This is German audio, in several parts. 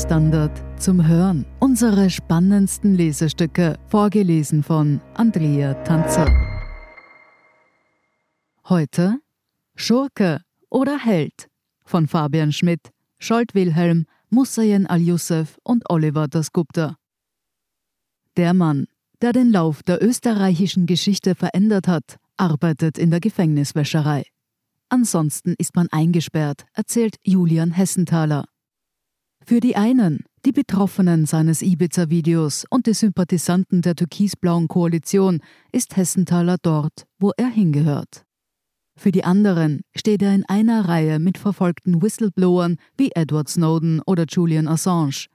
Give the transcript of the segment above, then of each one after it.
Standard zum Hören. Unsere spannendsten Lesestücke, vorgelesen von Andrea Tanzer. Heute Schurke oder Held von Fabian Schmidt, Scholt Wilhelm, Mussayen Al-Yusuf und Oliver Dasgupta. Der Mann, der den Lauf der österreichischen Geschichte verändert hat, arbeitet in der Gefängniswäscherei. Ansonsten ist man eingesperrt, erzählt Julian Hessenthaler. Für die einen, die Betroffenen seines Ibiza-Videos und die Sympathisanten der türkisblauen Koalition, ist Hessenthaler dort, wo er hingehört. Für die anderen steht er in einer Reihe mit verfolgten Whistleblowern wie Edward Snowden oder Julian Assange.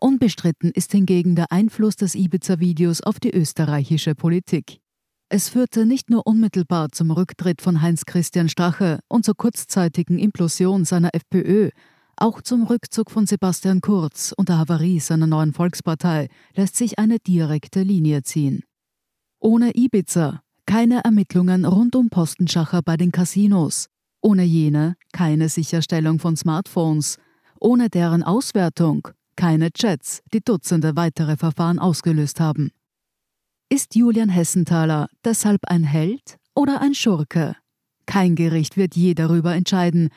Unbestritten ist hingegen der Einfluss des Ibiza-Videos auf die österreichische Politik. Es führte nicht nur unmittelbar zum Rücktritt von Heinz Christian Strache und zur kurzzeitigen Implosion seiner FPÖ, auch zum Rückzug von Sebastian Kurz und der Havarie seiner neuen Volkspartei lässt sich eine direkte Linie ziehen. Ohne Ibiza keine Ermittlungen rund um Postenschacher bei den Casinos, ohne jene keine Sicherstellung von Smartphones, ohne deren Auswertung keine Chats, die Dutzende weitere Verfahren ausgelöst haben. Ist Julian Hessenthaler deshalb ein Held oder ein Schurke? Kein Gericht wird je darüber entscheiden.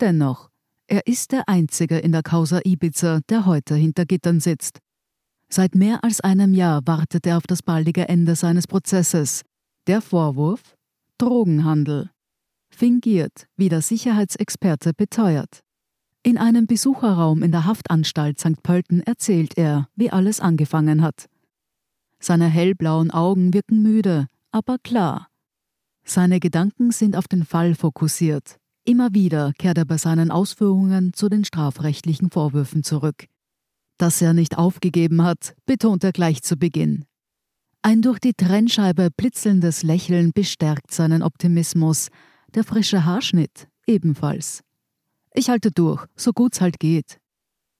Dennoch, er ist der Einzige in der Causa Ibiza, der heute hinter Gittern sitzt. Seit mehr als einem Jahr wartet er auf das baldige Ende seines Prozesses. Der Vorwurf? Drogenhandel. Fingiert, wie der Sicherheitsexperte beteuert. In einem Besucherraum in der Haftanstalt St. Pölten erzählt er, wie alles angefangen hat. Seine hellblauen Augen wirken müde, aber klar. Seine Gedanken sind auf den Fall fokussiert. Immer wieder kehrt er bei seinen Ausführungen zu den strafrechtlichen Vorwürfen zurück. Dass er nicht aufgegeben hat, betont er gleich zu Beginn. Ein durch die Trennscheibe blitzelndes Lächeln bestärkt seinen Optimismus, der frische Haarschnitt ebenfalls. Ich halte durch, so gut's halt geht.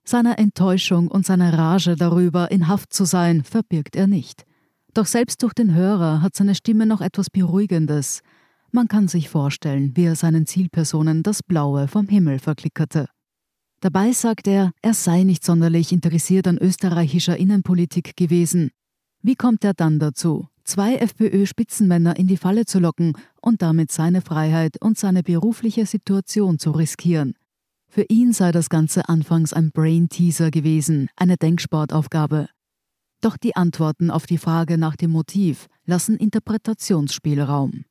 Seiner Enttäuschung und seiner Rage darüber, in Haft zu sein, verbirgt er nicht. Doch selbst durch den Hörer hat seine Stimme noch etwas Beruhigendes. Man kann sich vorstellen, wie er seinen Zielpersonen das Blaue vom Himmel verklickerte. Dabei sagt er, er sei nicht sonderlich interessiert an österreichischer Innenpolitik gewesen. Wie kommt er dann dazu, zwei FPÖ-Spitzenmänner in die Falle zu locken und damit seine Freiheit und seine berufliche Situation zu riskieren? Für ihn sei das Ganze anfangs ein Brain-Teaser gewesen, eine Denksportaufgabe. Doch die Antworten auf die Frage nach dem Motiv lassen Interpretationsspielraum.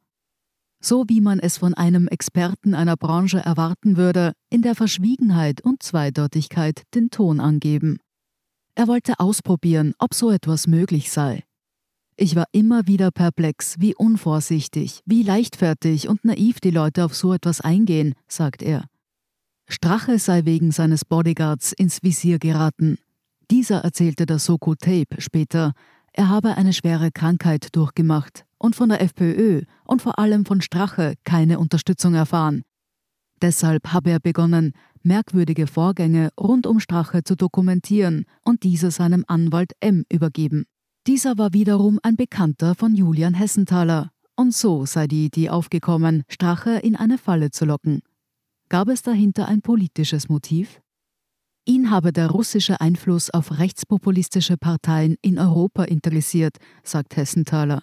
So wie man es von einem Experten einer Branche erwarten würde, in der Verschwiegenheit und Zweideutigkeit den Ton angeben. Er wollte ausprobieren, ob so etwas möglich sei. Ich war immer wieder perplex, wie unvorsichtig, wie leichtfertig und naiv die Leute auf so etwas eingehen, sagt er. Strache sei wegen seines Bodyguards ins Visier geraten. Dieser erzählte der Soko Tape später, er habe eine schwere Krankheit durchgemacht und von der FPÖ und vor allem von Strache keine Unterstützung erfahren. Deshalb habe er begonnen, merkwürdige Vorgänge rund um Strache zu dokumentieren und diese seinem Anwalt M übergeben. Dieser war wiederum ein Bekannter von Julian Hessenthaler, und so sei die Idee aufgekommen, Strache in eine Falle zu locken. Gab es dahinter ein politisches Motiv? Ihn habe der russische Einfluss auf rechtspopulistische Parteien in Europa interessiert, sagt Hessenthaler.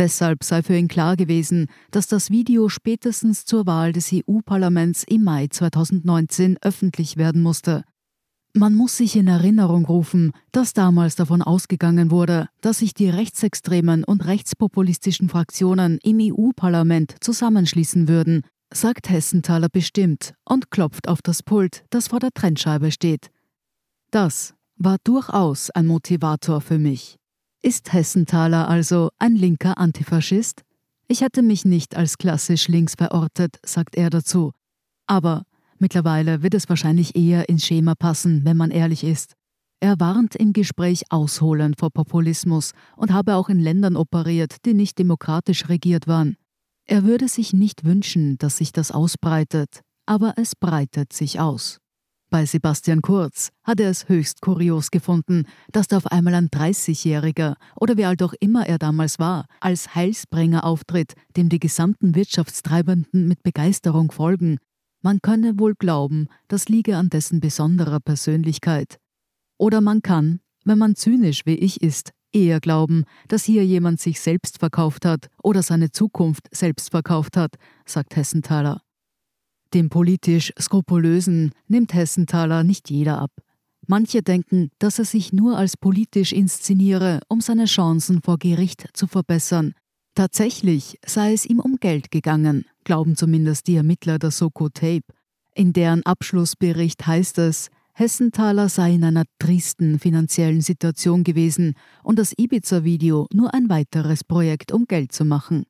Deshalb sei für ihn klar gewesen, dass das Video spätestens zur Wahl des EU-Parlaments im Mai 2019 öffentlich werden musste. Man muss sich in Erinnerung rufen, dass damals davon ausgegangen wurde, dass sich die rechtsextremen und rechtspopulistischen Fraktionen im EU-Parlament zusammenschließen würden, sagt Hessenthaler bestimmt und klopft auf das Pult, das vor der Trennscheibe steht. Das war durchaus ein Motivator für mich. Ist Hessenthaler also ein linker Antifaschist? Ich hätte mich nicht als klassisch links verortet, sagt er dazu. Aber mittlerweile wird es wahrscheinlich eher ins Schema passen, wenn man ehrlich ist. Er warnt im Gespräch ausholend vor Populismus und habe auch in Ländern operiert, die nicht demokratisch regiert waren. Er würde sich nicht wünschen, dass sich das ausbreitet, aber es breitet sich aus. Bei Sebastian Kurz hat er es höchst kurios gefunden, dass da auf einmal ein 30-Jähriger oder wie alt auch immer er damals war, als Heilsbringer auftritt, dem die gesamten Wirtschaftstreibenden mit Begeisterung folgen. Man könne wohl glauben, das liege an dessen besonderer Persönlichkeit. Oder man kann, wenn man zynisch wie ich ist, eher glauben, dass hier jemand sich selbst verkauft hat oder seine Zukunft selbst verkauft hat, sagt Hessenthaler. Dem politisch Skrupulösen nimmt Hessenthaler nicht jeder ab. Manche denken, dass er sich nur als politisch inszeniere, um seine Chancen vor Gericht zu verbessern. Tatsächlich sei es ihm um Geld gegangen, glauben zumindest die Ermittler der Soko Tape. In deren Abschlussbericht heißt es, Hessenthaler sei in einer tristen finanziellen Situation gewesen und das Ibiza-Video nur ein weiteres Projekt, um Geld zu machen.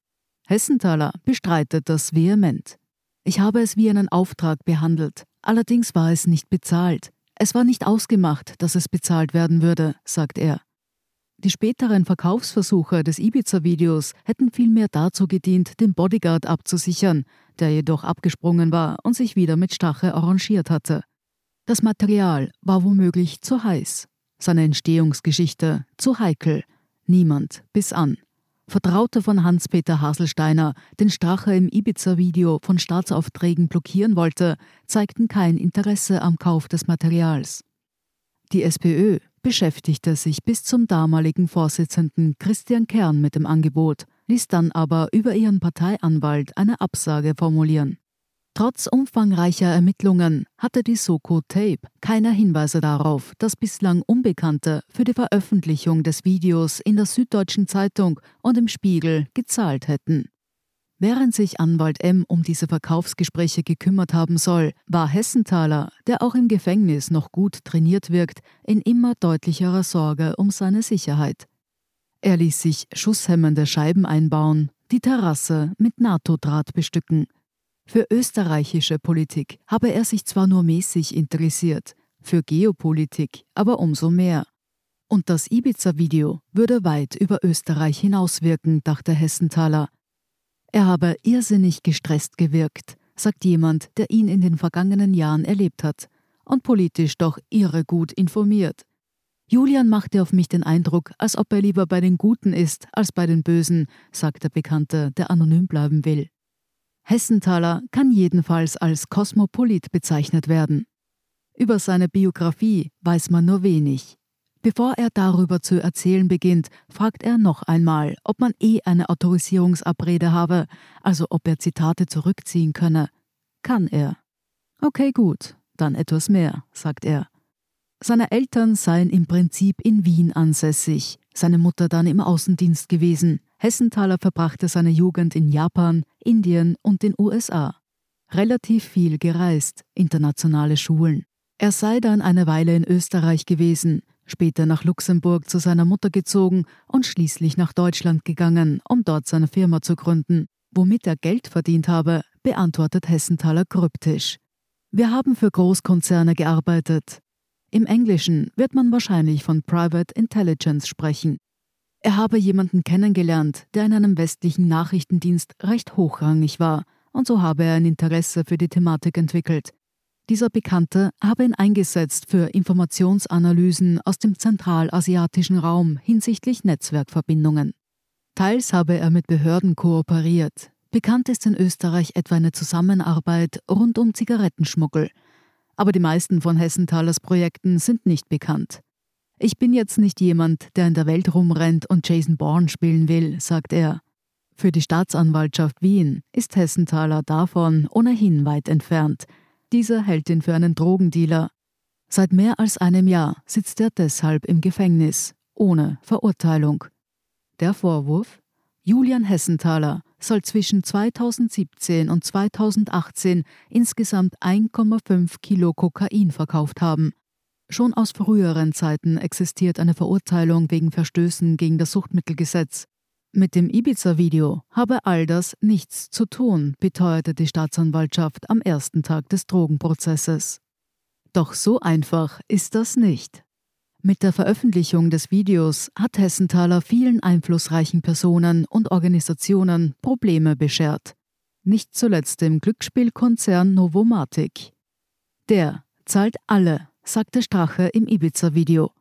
Hessenthaler bestreitet das vehement. Ich habe es wie einen Auftrag behandelt, allerdings war es nicht bezahlt. Es war nicht ausgemacht, dass es bezahlt werden würde, sagt er. Die späteren Verkaufsversuche des Ibiza-Videos hätten vielmehr dazu gedient, den Bodyguard abzusichern, der jedoch abgesprungen war und sich wieder mit Stache arrangiert hatte. Das Material war womöglich zu heiß, seine Entstehungsgeschichte zu heikel, niemand bis an. Vertraute von Hans-Peter Haselsteiner, den Strache im Ibiza-Video von Staatsaufträgen blockieren wollte, zeigten kein Interesse am Kauf des Materials. Die SPÖ beschäftigte sich bis zum damaligen Vorsitzenden Christian Kern mit dem Angebot, ließ dann aber über ihren Parteianwalt eine Absage formulieren. Trotz umfangreicher Ermittlungen hatte die Soko Tape keine Hinweise darauf, dass bislang Unbekannte für die Veröffentlichung des Videos in der Süddeutschen Zeitung und im Spiegel gezahlt hätten. Während sich Anwalt M um diese Verkaufsgespräche gekümmert haben soll, war Hessenthaler, der auch im Gefängnis noch gut trainiert wirkt, in immer deutlicherer Sorge um seine Sicherheit. Er ließ sich schusshemmende Scheiben einbauen, die Terrasse mit NATO-Draht bestücken – für österreichische Politik habe er sich zwar nur mäßig interessiert, für Geopolitik aber umso mehr. Und das Ibiza-Video würde weit über Österreich hinauswirken, dachte Hessenthaler. Er habe irrsinnig gestresst gewirkt, sagt jemand, der ihn in den vergangenen Jahren erlebt hat, und politisch doch irre gut informiert. Julian machte auf mich den Eindruck, als ob er lieber bei den Guten ist als bei den Bösen, sagt der Bekannte, der anonym bleiben will. Hessenthaler kann jedenfalls als Kosmopolit bezeichnet werden. Über seine Biografie weiß man nur wenig. Bevor er darüber zu erzählen beginnt, fragt er noch einmal, ob man eh eine Autorisierungsabrede habe, also ob er Zitate zurückziehen könne. Kann er. Okay, gut, dann etwas mehr, sagt er. Seine Eltern seien im Prinzip in Wien ansässig, seine Mutter dann im Außendienst gewesen. Hessenthaler verbrachte seine Jugend in Japan, Indien und den USA. Relativ viel gereist, internationale Schulen. Er sei dann eine Weile in Österreich gewesen, später nach Luxemburg zu seiner Mutter gezogen und schließlich nach Deutschland gegangen, um dort seine Firma zu gründen. Womit er Geld verdient habe, beantwortet Hessenthaler kryptisch. Wir haben für Großkonzerne gearbeitet. Im Englischen wird man wahrscheinlich von Private Intelligence sprechen. Er habe jemanden kennengelernt, der in einem westlichen Nachrichtendienst recht hochrangig war, und so habe er ein Interesse für die Thematik entwickelt. Dieser Bekannte habe ihn eingesetzt für Informationsanalysen aus dem zentralasiatischen Raum hinsichtlich Netzwerkverbindungen. Teils habe er mit Behörden kooperiert. Bekannt ist in Österreich etwa eine Zusammenarbeit rund um Zigarettenschmuggel. Aber die meisten von Hessenthalers Projekten sind nicht bekannt. Ich bin jetzt nicht jemand, der in der Welt rumrennt und Jason Bourne spielen will, sagt er. Für die Staatsanwaltschaft Wien ist Hessenthaler davon ohnehin weit entfernt. Dieser hält ihn für einen Drogendealer. Seit mehr als einem Jahr sitzt er deshalb im Gefängnis, ohne Verurteilung. Der Vorwurf? Julian Hessenthaler soll zwischen 2017 und 2018 insgesamt 1,5 Kilo Kokain verkauft haben. Schon aus früheren Zeiten existiert eine Verurteilung wegen Verstößen gegen das Suchtmittelgesetz. Mit dem Ibiza-Video habe all das nichts zu tun, beteuerte die Staatsanwaltschaft am ersten Tag des Drogenprozesses. Doch so einfach ist das nicht. Mit der Veröffentlichung des Videos hat Hessenthaler vielen einflussreichen Personen und Organisationen Probleme beschert. Nicht zuletzt dem Glücksspielkonzern Novomatic. Der zahlt alle sagte Strache im Ibiza-Video.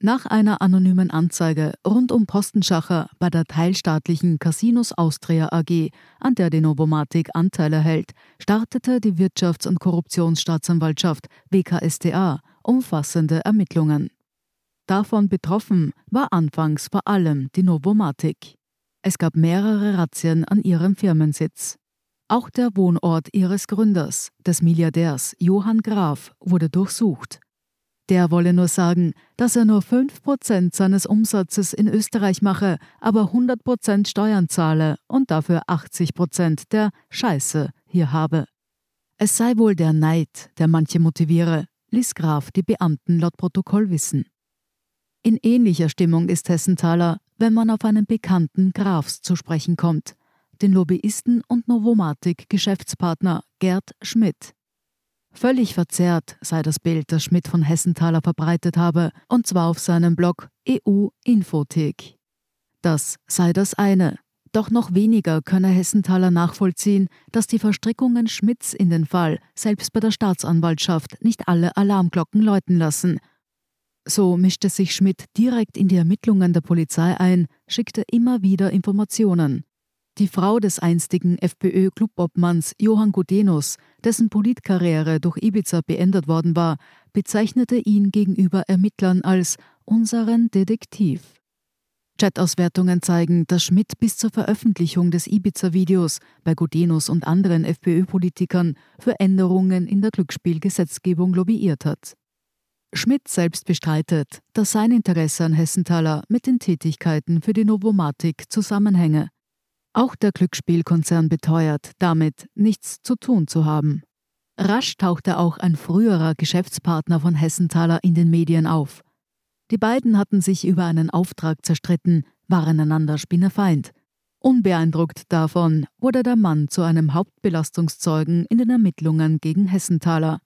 Nach einer anonymen Anzeige rund um Postenschacher bei der teilstaatlichen Casinos Austria AG, an der die Novomatic Anteile hält, startete die Wirtschafts- und Korruptionsstaatsanwaltschaft WKStA umfassende Ermittlungen. Davon betroffen war anfangs vor allem die Novomatic. Es gab mehrere Razzien an ihrem Firmensitz. Auch der Wohnort ihres Gründers, des Milliardärs Johann Graf, wurde durchsucht. Der wolle nur sagen, dass er nur 5% seines Umsatzes in Österreich mache, aber 100% Steuern zahle und dafür 80% der Scheiße hier habe. Es sei wohl der Neid, der manche motiviere, ließ Graf die Beamten laut Protokoll wissen. In ähnlicher Stimmung ist Hessenthaler, wenn man auf einen bekannten Grafs zu sprechen kommt, den Lobbyisten und Novomatic-Geschäftspartner Gerd Schmidt. Völlig verzerrt sei das Bild, das Schmidt von Hessenthaler verbreitet habe, und zwar auf seinem Blog EU Infothek. Das sei das eine. Doch noch weniger könne Hessenthaler nachvollziehen, dass die Verstrickungen Schmidts in den Fall selbst bei der Staatsanwaltschaft nicht alle Alarmglocken läuten lassen. So mischte sich Schmidt direkt in die Ermittlungen der Polizei ein, schickte immer wieder Informationen. Die Frau des einstigen FPÖ-Clubobmanns Johann Gudenus, dessen Politkarriere durch Ibiza beendet worden war, bezeichnete ihn gegenüber Ermittlern als unseren Detektiv. Chat-Auswertungen zeigen, dass Schmidt bis zur Veröffentlichung des Ibiza-Videos bei Gudenus und anderen FPÖ-Politikern für Änderungen in der Glücksspielgesetzgebung lobbyiert hat. Schmidt selbst bestreitet, dass sein Interesse an Hessenthaler mit den Tätigkeiten für die Novomatic zusammenhänge. Auch der Glücksspielkonzern beteuert, damit nichts zu tun zu haben. Rasch tauchte auch ein früherer Geschäftspartner von Hessenthaler in den Medien auf. Die beiden hatten sich über einen Auftrag zerstritten, waren einander Spinnefeind. Unbeeindruckt davon wurde der Mann zu einem Hauptbelastungszeugen in den Ermittlungen gegen Hessenthaler.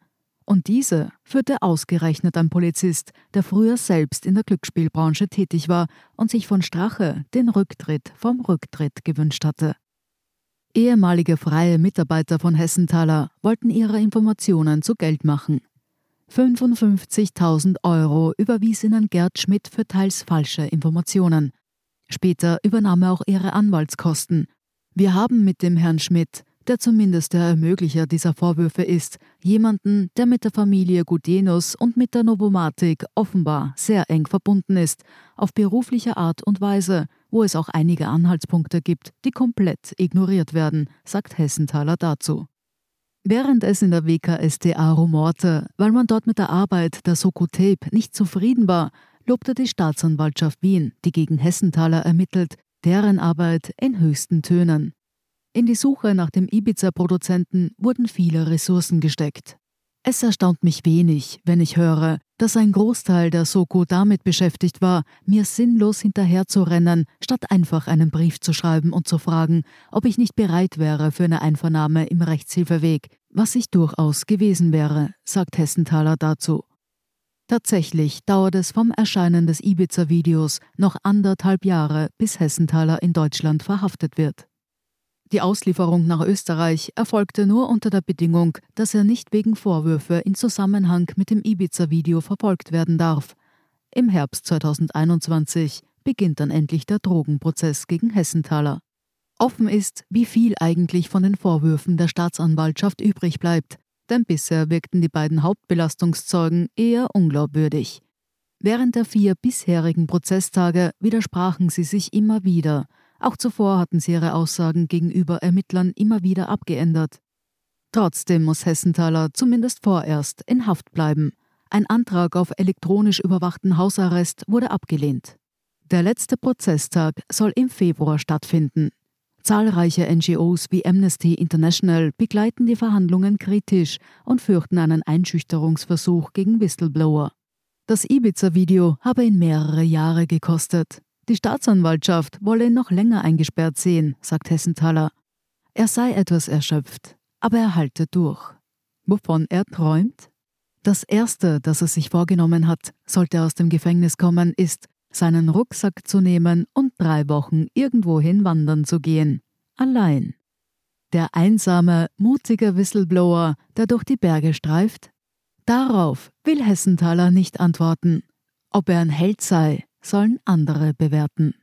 Und diese führte ausgerechnet ein Polizist, der früher selbst in der Glücksspielbranche tätig war und sich von Strache den Rücktritt vom Rücktritt gewünscht hatte. Ehemalige freie Mitarbeiter von Hessenthaler wollten ihre Informationen zu Geld machen. 55.000 Euro überwies ihnen Gerd Schmidt für teils falsche Informationen. Später übernahm er auch ihre Anwaltskosten. Wir haben mit dem Herrn Schmidt der zumindest der Ermöglicher dieser Vorwürfe ist, jemanden, der mit der Familie Gudenus und mit der Novomatic offenbar sehr eng verbunden ist, auf berufliche Art und Weise, wo es auch einige Anhaltspunkte gibt, die komplett ignoriert werden, sagt Hessenthaler dazu. Während es in der WKSDA rumorte, weil man dort mit der Arbeit der Soko Tape nicht zufrieden war, lobte die Staatsanwaltschaft Wien, die gegen Hessenthaler ermittelt, deren Arbeit in höchsten Tönen. In die Suche nach dem Ibiza-Produzenten wurden viele Ressourcen gesteckt. Es erstaunt mich wenig, wenn ich höre, dass ein Großteil der Soko damit beschäftigt war, mir sinnlos hinterherzurennen, statt einfach einen Brief zu schreiben und zu fragen, ob ich nicht bereit wäre für eine Einvernahme im Rechtshilfeweg, was ich durchaus gewesen wäre, sagt Hessenthaler dazu. Tatsächlich dauert es vom Erscheinen des Ibiza-Videos noch anderthalb Jahre, bis Hessenthaler in Deutschland verhaftet wird. Die Auslieferung nach Österreich erfolgte nur unter der Bedingung, dass er nicht wegen Vorwürfe in Zusammenhang mit dem Ibiza-Video verfolgt werden darf. Im Herbst 2021 beginnt dann endlich der Drogenprozess gegen Hessenthaler. Offen ist, wie viel eigentlich von den Vorwürfen der Staatsanwaltschaft übrig bleibt, denn bisher wirkten die beiden Hauptbelastungszeugen eher unglaubwürdig. Während der vier bisherigen Prozesstage widersprachen sie sich immer wieder – auch zuvor hatten sie ihre Aussagen gegenüber Ermittlern immer wieder abgeändert. Trotzdem muss Hessenthaler zumindest vorerst in Haft bleiben. Ein Antrag auf elektronisch überwachten Hausarrest wurde abgelehnt. Der letzte Prozesstag soll im Februar stattfinden. Zahlreiche NGOs wie Amnesty International begleiten die Verhandlungen kritisch und fürchten einen Einschüchterungsversuch gegen Whistleblower. Das Ibiza-Video habe ihn mehrere Jahre gekostet. Die Staatsanwaltschaft wolle ihn noch länger eingesperrt sehen, sagt Hessenthaler. Er sei etwas erschöpft, aber er halte durch. Wovon er träumt? Das Erste, das er sich vorgenommen hat, sollte er aus dem Gefängnis kommen, ist, seinen Rucksack zu nehmen und drei Wochen irgendwohin wandern zu gehen. Allein. Der einsame, mutige Whistleblower, der durch die Berge streift? Darauf will Hessenthaler nicht antworten. Ob er ein Held sei, sollen andere bewerten.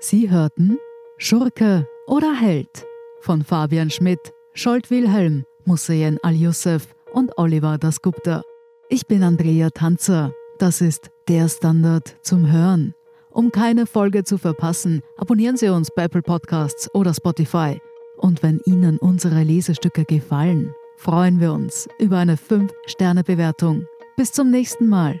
Sie hörten Schurke oder Held von Fabian Schmidt, Scholt Wilhelm, Musayen Al-Yusuf und Oliver Dasgupta. Ich bin Andrea Tanzer. Das ist der Standard zum Hören. Um keine Folge zu verpassen, abonnieren Sie uns bei Apple Podcasts oder Spotify. Und wenn Ihnen unsere Lesestücke gefallen, freuen wir uns über eine 5-Sterne-Bewertung. Bis zum nächsten Mal.